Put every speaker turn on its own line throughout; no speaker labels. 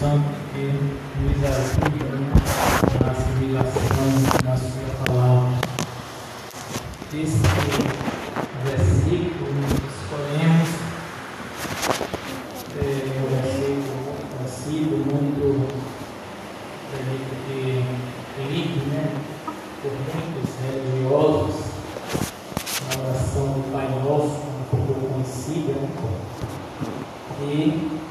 Santo que nos ajuda né, na assimilação da sua palavra. Esse versículo escolhemos é um versículo conhecido, muito é, lido né, por muitos religiosos, a oração do Pai Nosso, muito conhecida. Né? E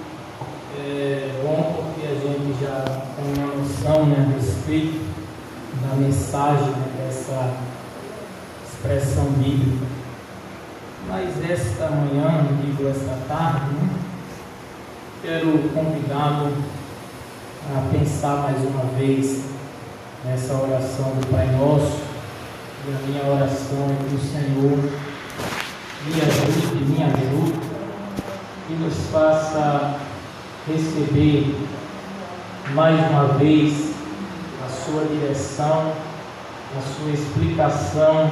é bom porque a gente já tem uma noção né, a respeito da mensagem né, dessa expressão bíblica. Mas esta manhã, digo esta tarde, né, quero convidá-lo a pensar mais uma vez nessa oração do Pai Nosso. E a minha oração é que o Senhor me ajude, me ajude e nos faça receber mais uma vez a sua direção, a sua explicação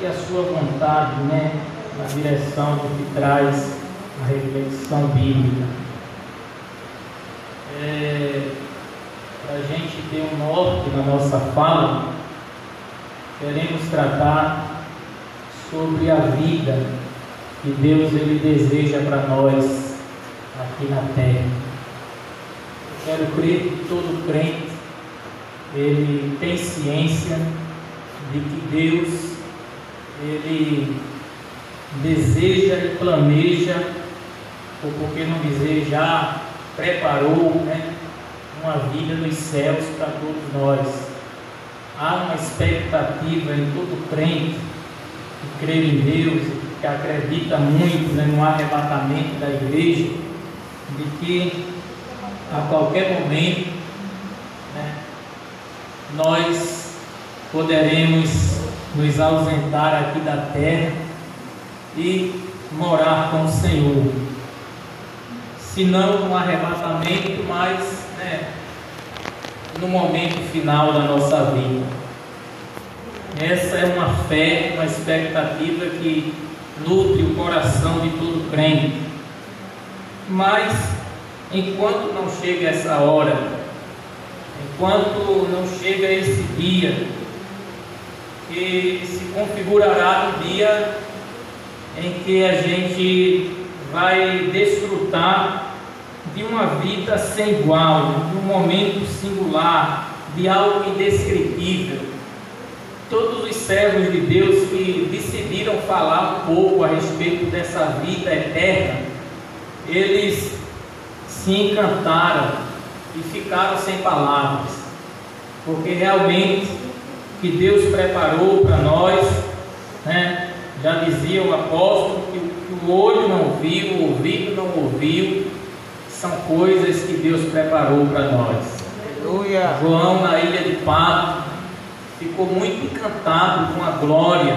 e a sua vontade, né, na direção do que traz a reflexão bíblica. É, Para a gente ter um norte na nossa fala, queremos tratar sobre a vida que Deus ele deseja para nós aqui na terra. Eu quero crer que todo crente ele tem ciência de que Deus ele deseja e planeja, ou porque não dizer já preparou, né, uma vida nos céus para todos nós. Há uma expectativa em todo crente que crê em Deus que acredita muito né, no arrebatamento da igreja, de que a qualquer momento né, nós poderemos nos ausentar aqui da terra e morar com o Senhor. Se não no arrebatamento, mas né, no momento final da nossa vida. Essa é uma fé, uma expectativa que nutre o coração de todo crente. Mas, enquanto não chega essa hora, enquanto não chega esse dia, que se configurará no dia em que a gente vai desfrutar de uma vida sem igual, de um momento singular, de algo indescritível todos os servos de Deus que decidiram falar um pouco a respeito dessa vida eterna, eles se encantaram e ficaram sem palavras, porque realmente que Deus preparou para nós, né? já dizia o apóstolo que, que o olho não viu, o ouvido não ouviu, são coisas que Deus preparou para nós. Aleluia. João na ilha de Pato ficou muito encantado com a glória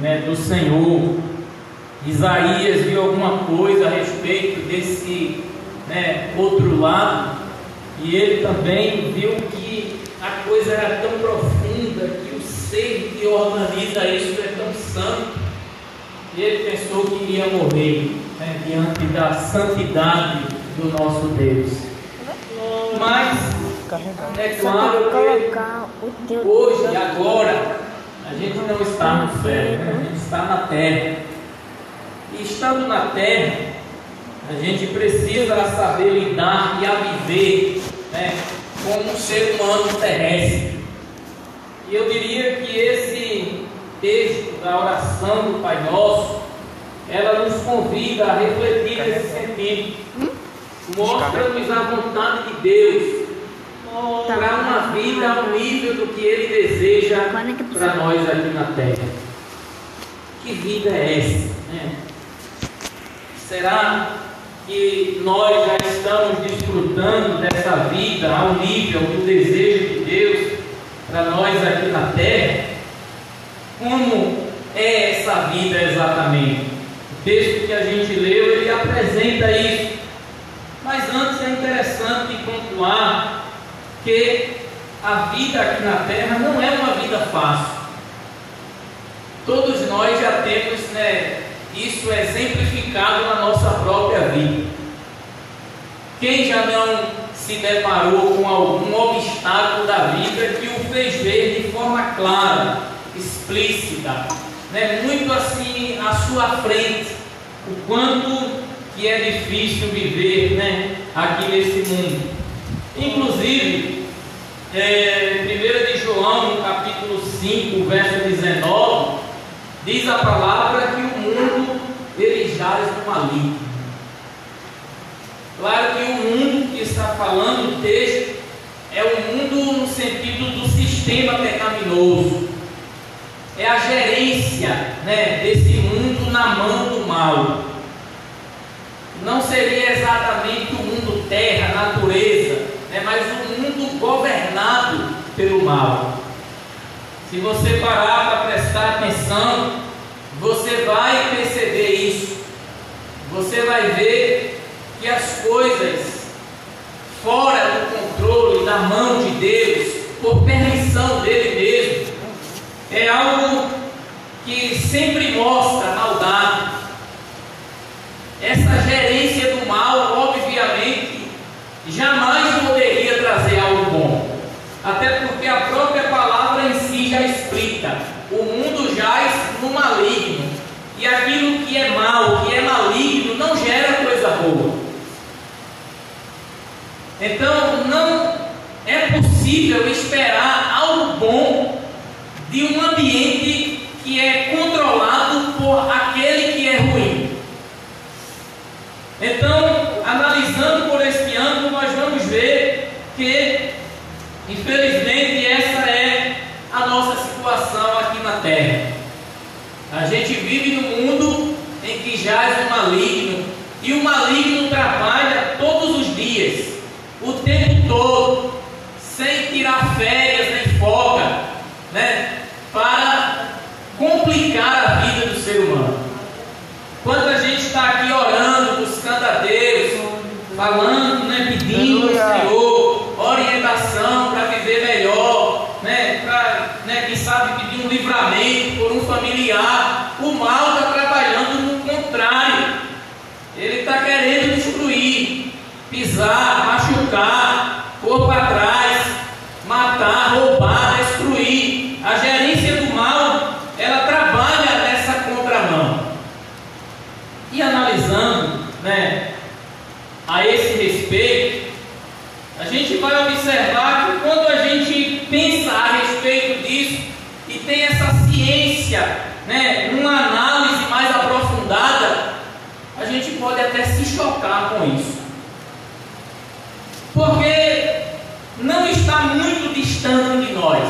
né, do Senhor. Isaías viu alguma coisa a respeito desse né, outro lado, e ele também viu que a coisa era tão profunda, que o ser que organiza isso é tão santo, e ele pensou que iria morrer né, diante da santidade do nosso Deus. Mas é claro que hoje, agora, a gente não está no céu, né? a gente está na terra. E estando na terra, a gente precisa saber lidar e a viver né, como um ser humano terrestre. E eu diria que esse texto da oração do Pai Nosso, ela nos convida a refletir nesse sentido. Hum? Mostra-nos a vontade de Deus para uma vida ao nível do que Ele deseja para nós aqui na terra. Que vida é essa? Né? Será que nós já estamos desfrutando dessa vida ao nível do desejo de Deus para nós aqui na terra? Como é essa vida exatamente? O texto que a gente leu, ele apresenta isso. Mas antes é interessante pontuar que a vida aqui na terra não é uma vida fácil. Todos nós já temos né, isso exemplificado na nossa própria vida. Quem já não se deparou com algum obstáculo da vida que o fez ver de forma clara, explícita, né, muito assim à sua frente, o quanto que é difícil viver né, aqui nesse mundo. Inclusive, é, 1 de João, no capítulo 5, verso 19, diz a palavra que o mundo ele jaz no maligno. Claro que o mundo que está falando o texto é o mundo no sentido do sistema pecaminoso. É a gerência né, desse mundo na mão do mal. Não seria exatamente o mundo terra, natureza, né, mas o mundo governado pelo mal. Se você parar para prestar atenção, você vai perceber isso. Você vai ver que as coisas fora do controle, da mão de Deus, por permissão dele é algo que sempre mostra maldade. Essa gerência do mal, obviamente, jamais poderia trazer algo bom. Até porque a própria palavra em si já explica: o mundo jaz no maligno. E aquilo que é mal, que é maligno, não gera coisa boa. Então, não é possível esperar algo bom de um ambiente que é controlado por aquele que é ruim. Então, analisando por este ângulo, nós vamos ver que, infelizmente, essa é a nossa situação aqui na Terra. A gente vive num mundo em que jaz o maligno, e o maligno trabalha todos os dias, o tempo todo, sem tirar férias nem folga, né? Para complicar a vida do ser humano. Quando a gente está aqui orando, buscando a Deus, falando, né, pedindo ao Senhor orientação para viver melhor, né, para, né, quem sabe pedir um livramento por um familiar, o mal está trabalhando no contrário. Ele está querendo destruir, pisar, machucar, pôr para trás, matar, roubar, destruir. A gerência do mal, ela trabalha nessa contramão. E analisando, né, a esse respeito, a gente vai observar que quando a gente pensa a respeito disso e tem essa ciência, né, numa análise mais aprofundada, a gente pode até se chocar com isso. Porque não está muito distante de nós.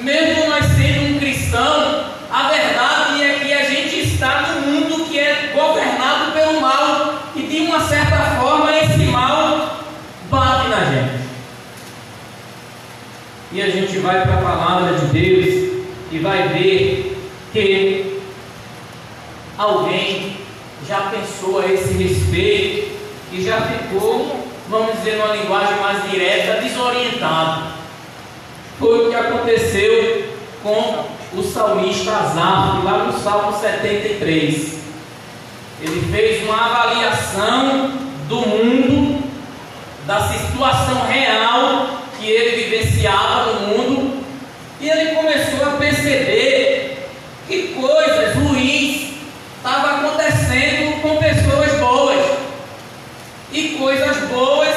Mesmo nós sendo um cristão, a verdade é que a gente está num mundo que é governado pelo mal e de uma certa forma esse mal bate na gente. E a gente vai para a palavra de Deus e vai ver que alguém já pensou a esse respeito e já ficou, vamos dizer, numa linguagem mais direta, desorientado. Foi o que aconteceu com o salmista Asaf, lá no Salmo 73. Ele fez uma avaliação do mundo, da situação real que ele vivenciava no mundo, e ele começou a perceber que coisas ruins estavam acontecendo com pessoas boas, e coisas boas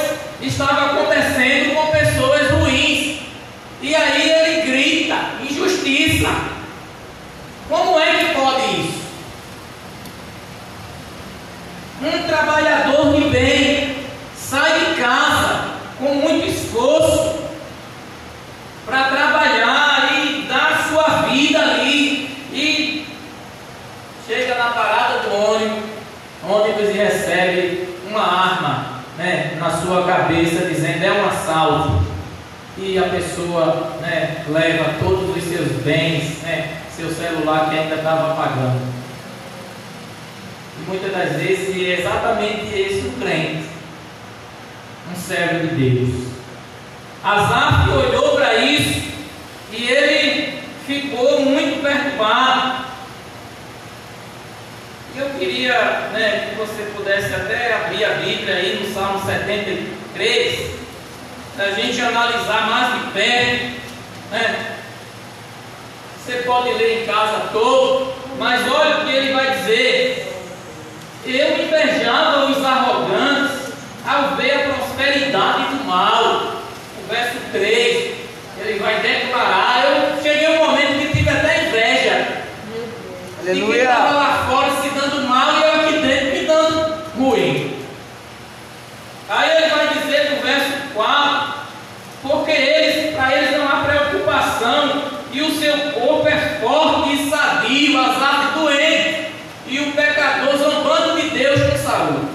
estavam acontecendo com pessoas ruins. E aí ele grita: injustiça. Como é que pode isso? Um trabalhador de bem sai de casa com muito esforço para trabalhar e dar sua vida ali e chega na parada do ônibus, ônibus e recebe uma arma né, na sua cabeça dizendo é um assalto e a pessoa né, leva todos os seus bens, né, seu celular que ainda estava apagando. E muitas das vezes é exatamente esse o crente, um servo de Deus. Asaf olhou para isso e ele ficou muito perturbado. Eu queria né, que você pudesse até abrir a Bíblia aí no Salmo 73, a gente analisar mais de perto. Né? Você pode ler em casa todo, mas olha o que ele vai dizer. Eu invejava os arrogantes ao ver a prosperidade do mal. O verso 3, ele vai declarar. Eu cheguei um momento que tive até inveja. Aleluia. E quem estava lá fora se dando mal e eu aqui dentro me dando ruim. Aí ele vai dizer no verso 4, porque eles, para eles não há preocupação, e o seu corpo é forte e sadio, as aves doentes, e o pecador zombando de Deus com saúde.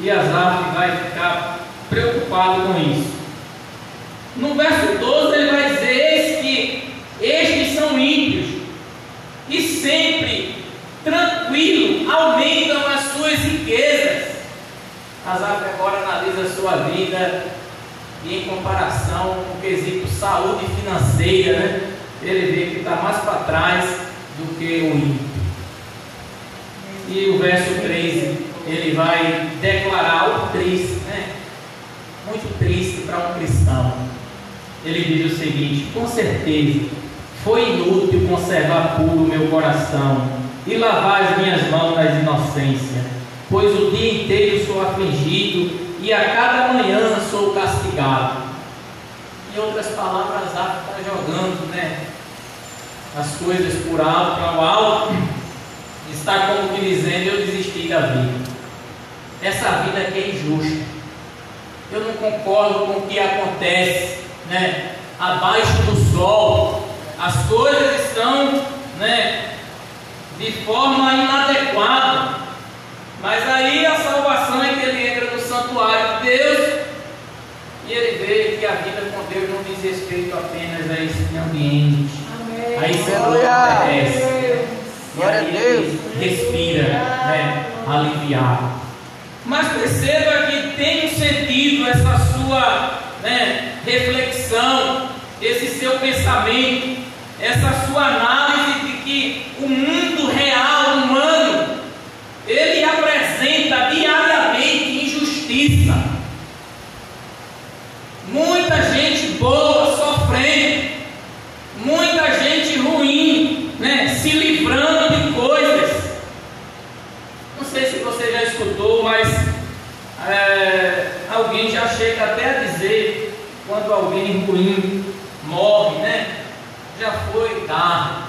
E Asaf vai ficar preocupado com isso. No verso 12 ele vai dizer: Eis que estes são ímpios, e sempre tranquilo aumentam as suas riquezas. Asaf agora analisa a sua vida e em comparação com o quesito saúde financeira, né? ele vê que está mais para trás do que o ímpio. E o verso 13, ele vai declarar algo triste, né? muito triste para um cristão. Ele diz o seguinte: com certeza foi inútil conservar puro o meu coração e lavar as minhas mãos nas inocências, pois o dia inteiro sou afligido e a cada manhã sou castigado. Em outras palavras, está jogando né, as coisas por alto para o alto, está como que dizendo: Eu desisti da vida. Essa vida aqui é injusta. Eu não concordo com o que acontece né, abaixo do sol. As coisas estão né, de forma inadequada. Mas aí a salvação é que ele entra no santuário de Deus e ele vê que a vida com Deus não diz respeito apenas a esse ambiente, Amém. a esse mundo terrestre. Glória a Deus. Respira, né, aliviado. Mas perceba que tem um sentido essa sua né, reflexão, esse seu pensamento, essa sua análise de que o mundo real, humano, ele apresenta diariamente injustiça. Muita gente boa sofrendo, muita gente ruim, né, se livrando de coisas. Não sei se você já escutou, mas alguém já chega até a dizer quando alguém ruim morre, né? Já foi tarde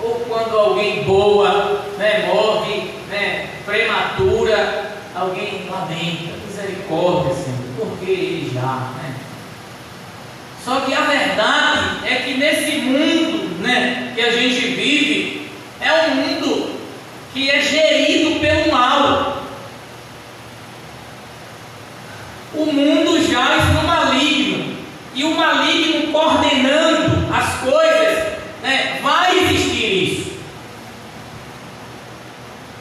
ou quando alguém boa né, morre né, prematura, alguém lamenta, misericórdia, Senhor, porque ele já. Né? Só que a verdade é que nesse mundo né, que a gente vive, é um mundo que é gerido pelo mal. O mundo jaz no maligno, e o maligno coordenando as coisas, né, vai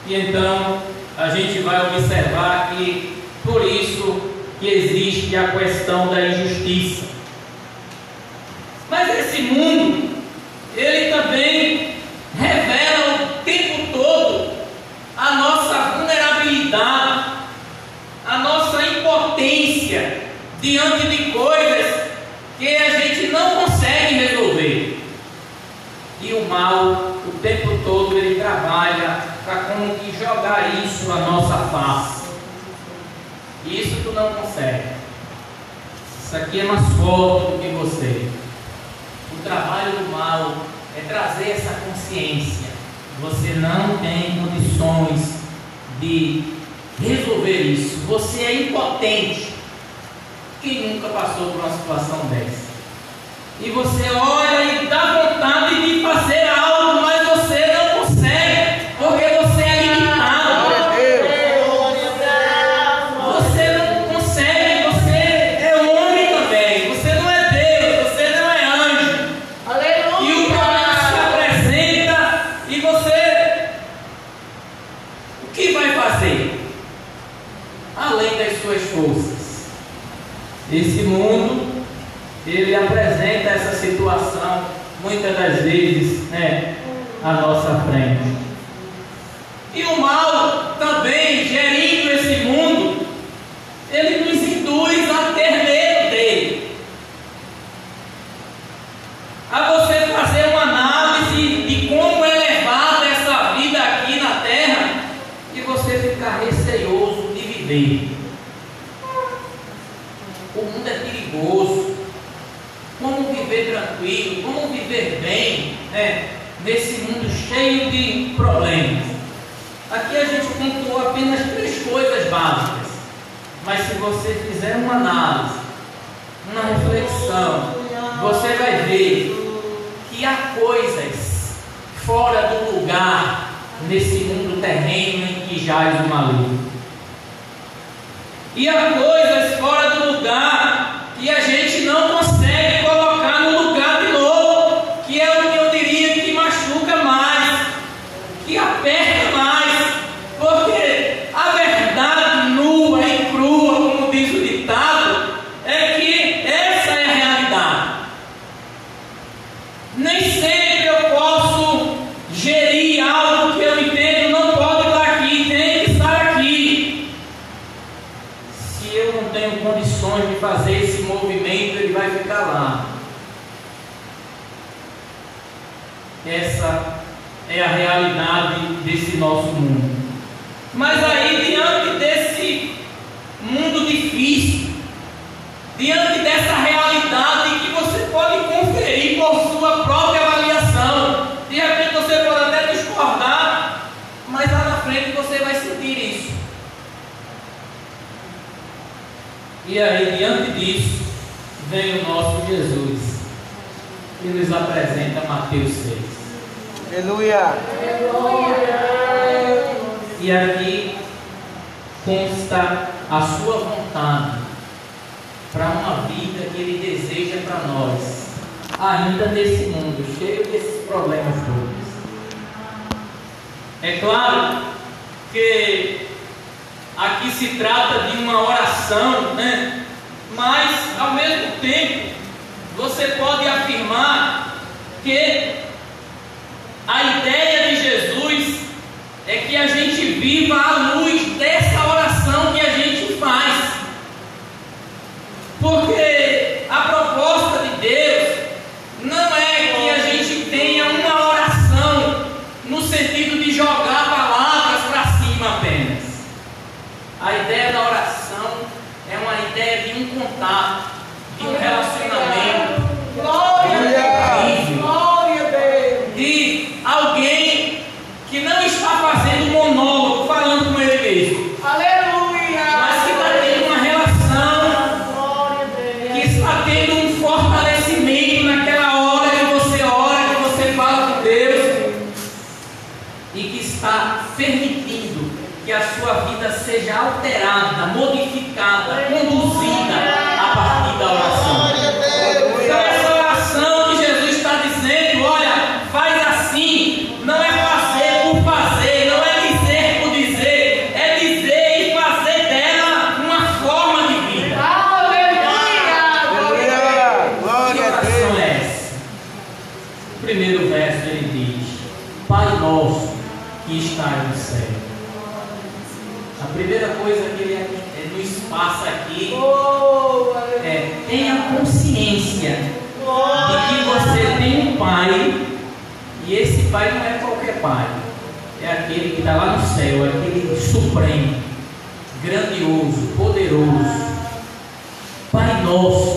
E então a gente vai observar que por isso que existe a questão da injustiça. Mas esse mundo, ele também revela o tempo todo a nossa vulnerabilidade, a nossa impotência diante de coisas que a gente não consegue resolver. E o mal, o tempo todo, ele trabalha para como que isso à nossa face. Isso tu não consegue. Isso aqui é mais forte do que você. O trabalho do mal é trazer essa consciência. Você não tem condições de resolver isso. Você é impotente. Quem nunca passou por uma situação dessa? E você olha e dá vontade de fazer E aqui consta a sua vontade para uma vida que ele deseja para nós, ainda nesse mundo, cheio desses problemas todos. É claro que aqui se trata de uma oração, né? mas ao mesmo tempo você pode afirmar que a ideia बार मूल Nosso que está no céu. A primeira coisa que ele é, é, nos passa aqui é tenha consciência de que você tem um Pai e esse Pai não é qualquer Pai. É aquele que está lá no céu, aquele supremo, grandioso, poderoso, Pai nosso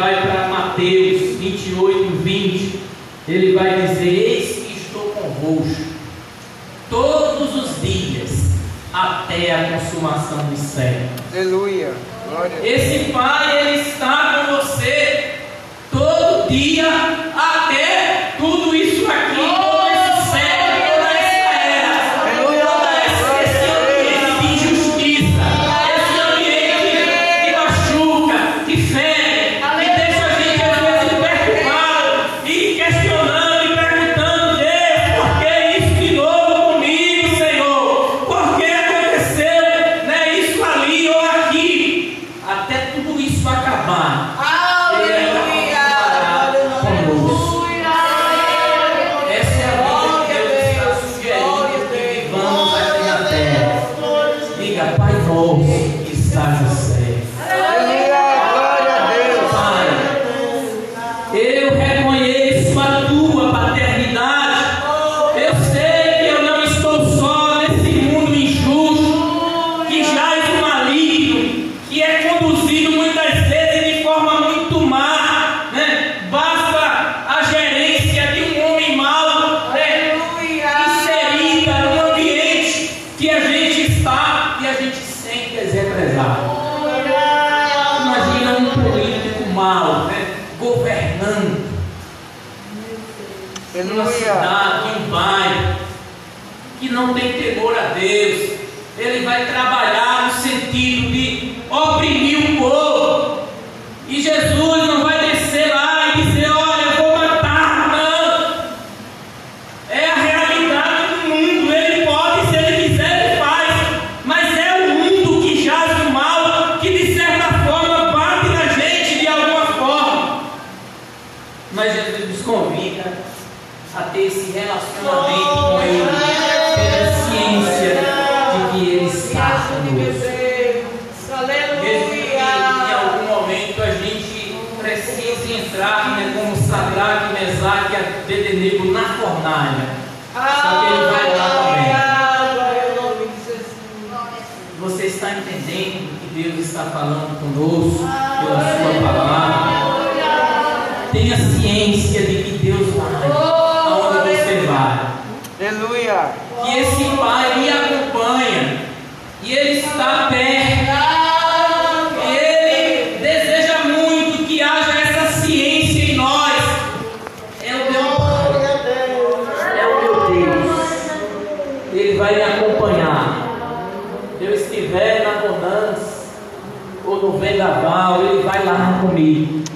vai para Mateus 28, 20, ele vai dizer: Eis que estou convosco todos os dias até a consumação do céu.
Aleluia. Glória.
Esse Pai, Ele está com você todo dia não tem temor a Deus. Ele vai trabalhar no sentido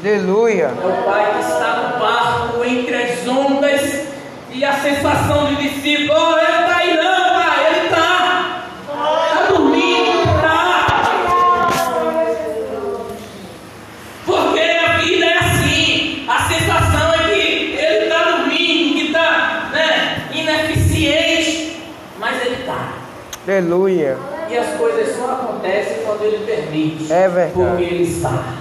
Aleluia.
É o pai que está no barco entre as ondas e a sensação de discípulo: oh, ele está aí não, pai, ele está. Está dormindo, está. Porque a vida é assim. A sensação é que ele está dormindo, que está né, ineficiente, mas ele está.
Aleluia.
E as coisas só acontecem quando ele permite.
É verdade.
Porque ele está.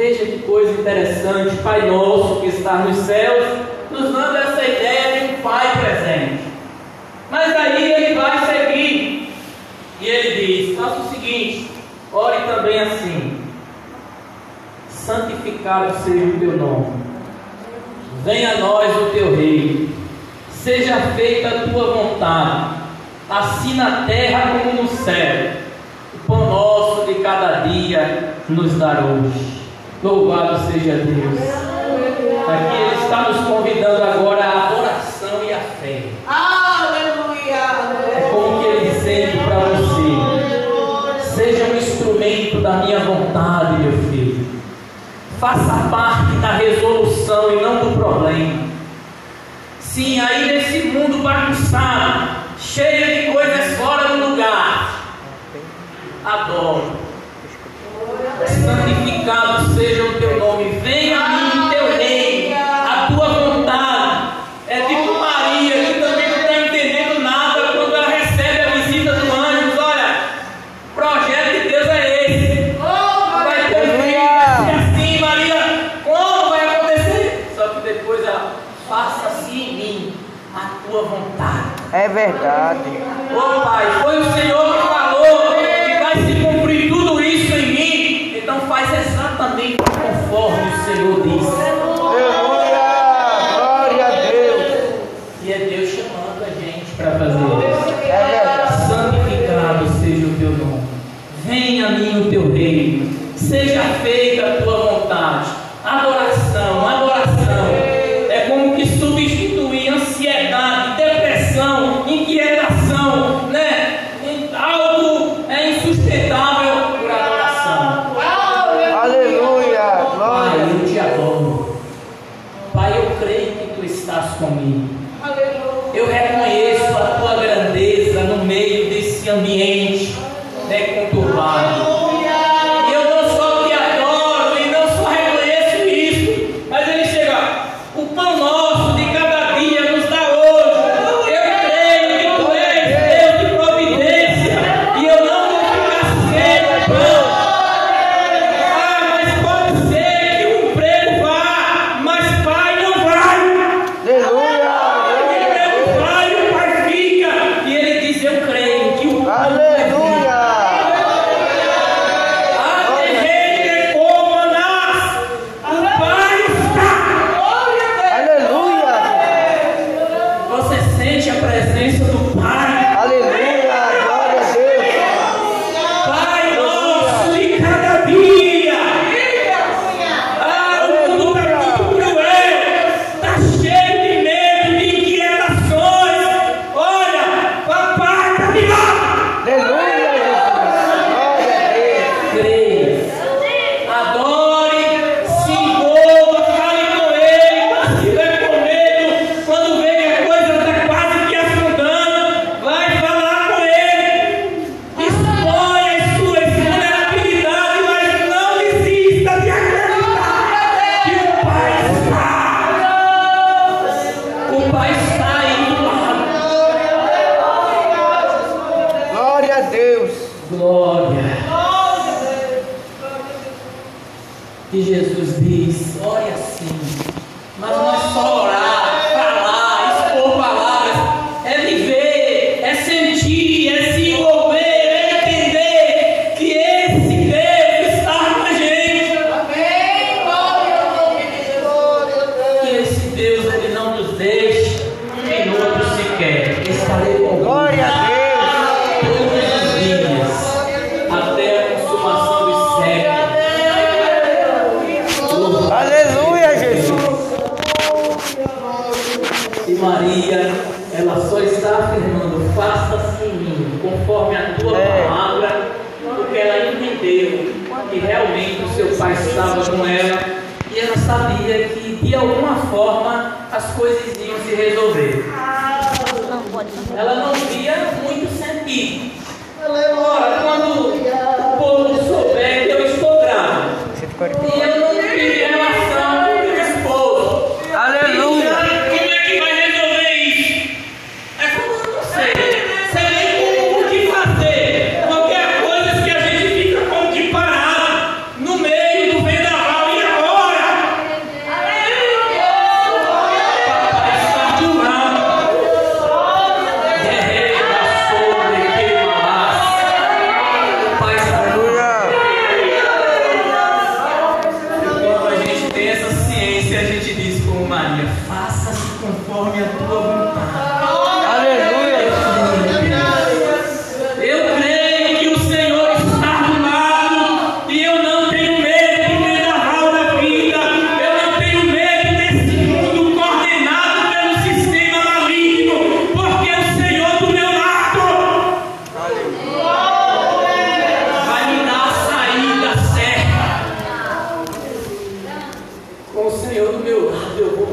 Veja que coisa interessante. Pai nosso que está nos céus, nos dando essa ideia de um Pai presente. Mas daí ele vai seguir. E ele diz: faça o seguinte, ore também assim. Santificado seja o teu nome. Venha a nós o teu reino. Seja feita a tua vontade, assim na terra como no céu. O pão nosso de cada dia nos dar hoje. Louvado seja Deus. Aqui Ele está nos convidando agora à adoração e à fé. É como que Ele dizendo para você: seja um instrumento da minha vontade, meu filho. Faça parte da resolução e não do problema. Sim, aí nesse mundo bagunçado, cheio de coisas fora do lugar, adoro santificado seja o teu nome. Venha a mim o teu rei, a tua vontade. É tipo Maria que também não está entendendo nada quando ela recebe a visita do anjo. Olha, projeto de Deus é esse. Vai ter um assim, Maria. Como vai acontecer? Só que depois ela faça-se assim em mim a tua vontade.
É verdade.
Ô oh, Pai, foi o Senhor Navidad. que realmente o seu pai estava com ela e ela sabia que de alguma forma as coisas iam se resolver. Ela não via muito sentido. Ora,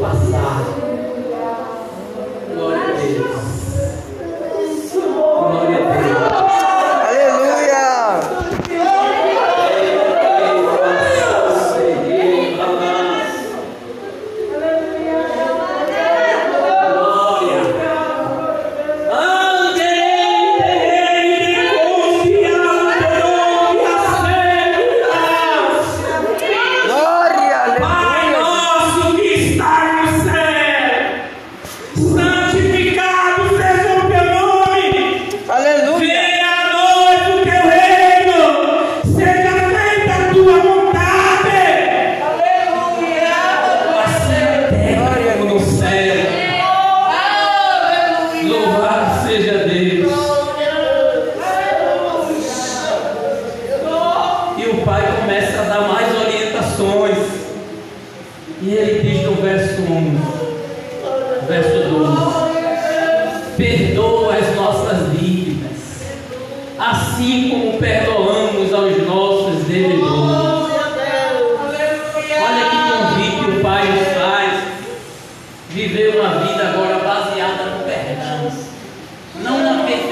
passar.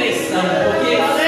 eleição, porque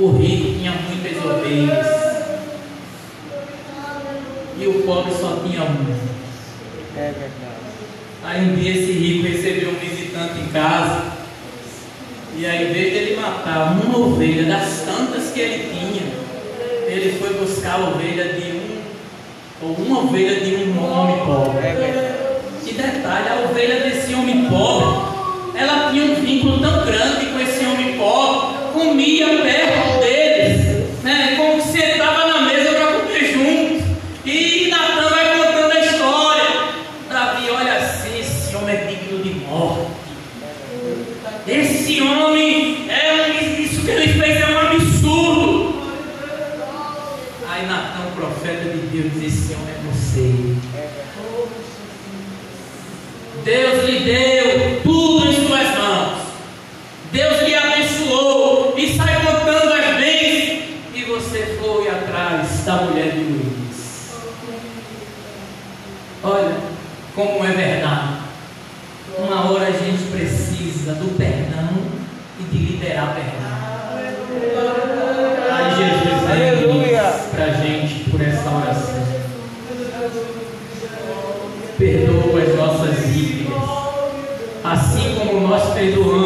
O rico tinha muitas ovelhas e o pobre só tinha uma.
É verdade.
Aí um dia esse rico recebeu um visitante em casa e aí, em vez de ele matar uma ovelha das tantas que ele tinha, ele foi buscar a ovelha de um, ou uma ovelha de um homem pobre.
É
e detalhe, a ovelha desse homem pobre, ela tinha um vínculo tão grande com esse homem pobre, comia perto perdoa as nossas dívidas, assim como nós perdoamos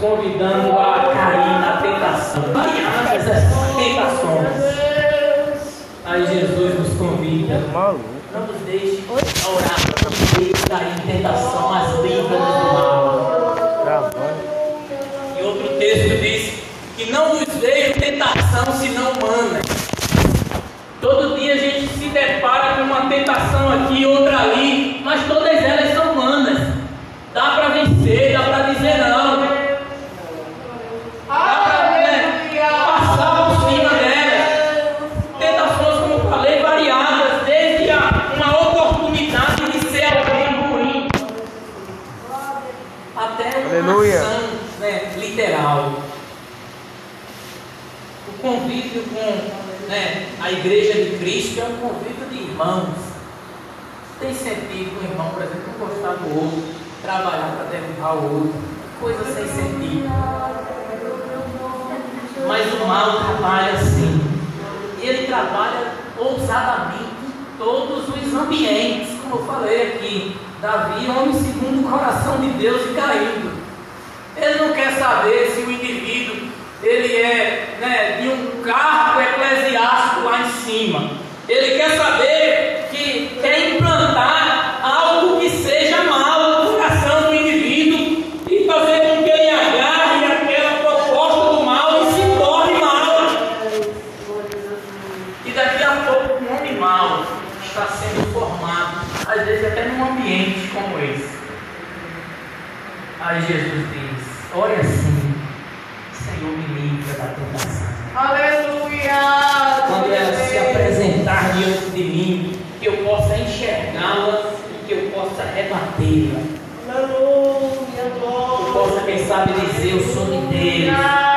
convidando a cair na tentação. Variadas é tentações. Aí Jesus nos convida. Não nos deixe orar para nos deixe cair em tentação, as línguas do mal. E outro texto diz que não nos vejo tentação senão humana. Todo dia a gente se depara com uma tentação aqui, outra ali, mas todas elas são humanas. Dá para vencer, dá para dizer não. irmãos. Tem sentido um irmão, por exemplo, não gostar do outro, trabalhar para derrubar o outro, coisa sem sentido. Mas o mal trabalha sim. Ele trabalha ousadamente em todos os ambientes, como eu falei aqui. Davi, homem segundo o coração de Deus e caindo. Ele não quer saber se o indivíduo ele é né, de um cargo eclesiástico lá em cima. Ele quer saber sabe dizer: som sou de Deus.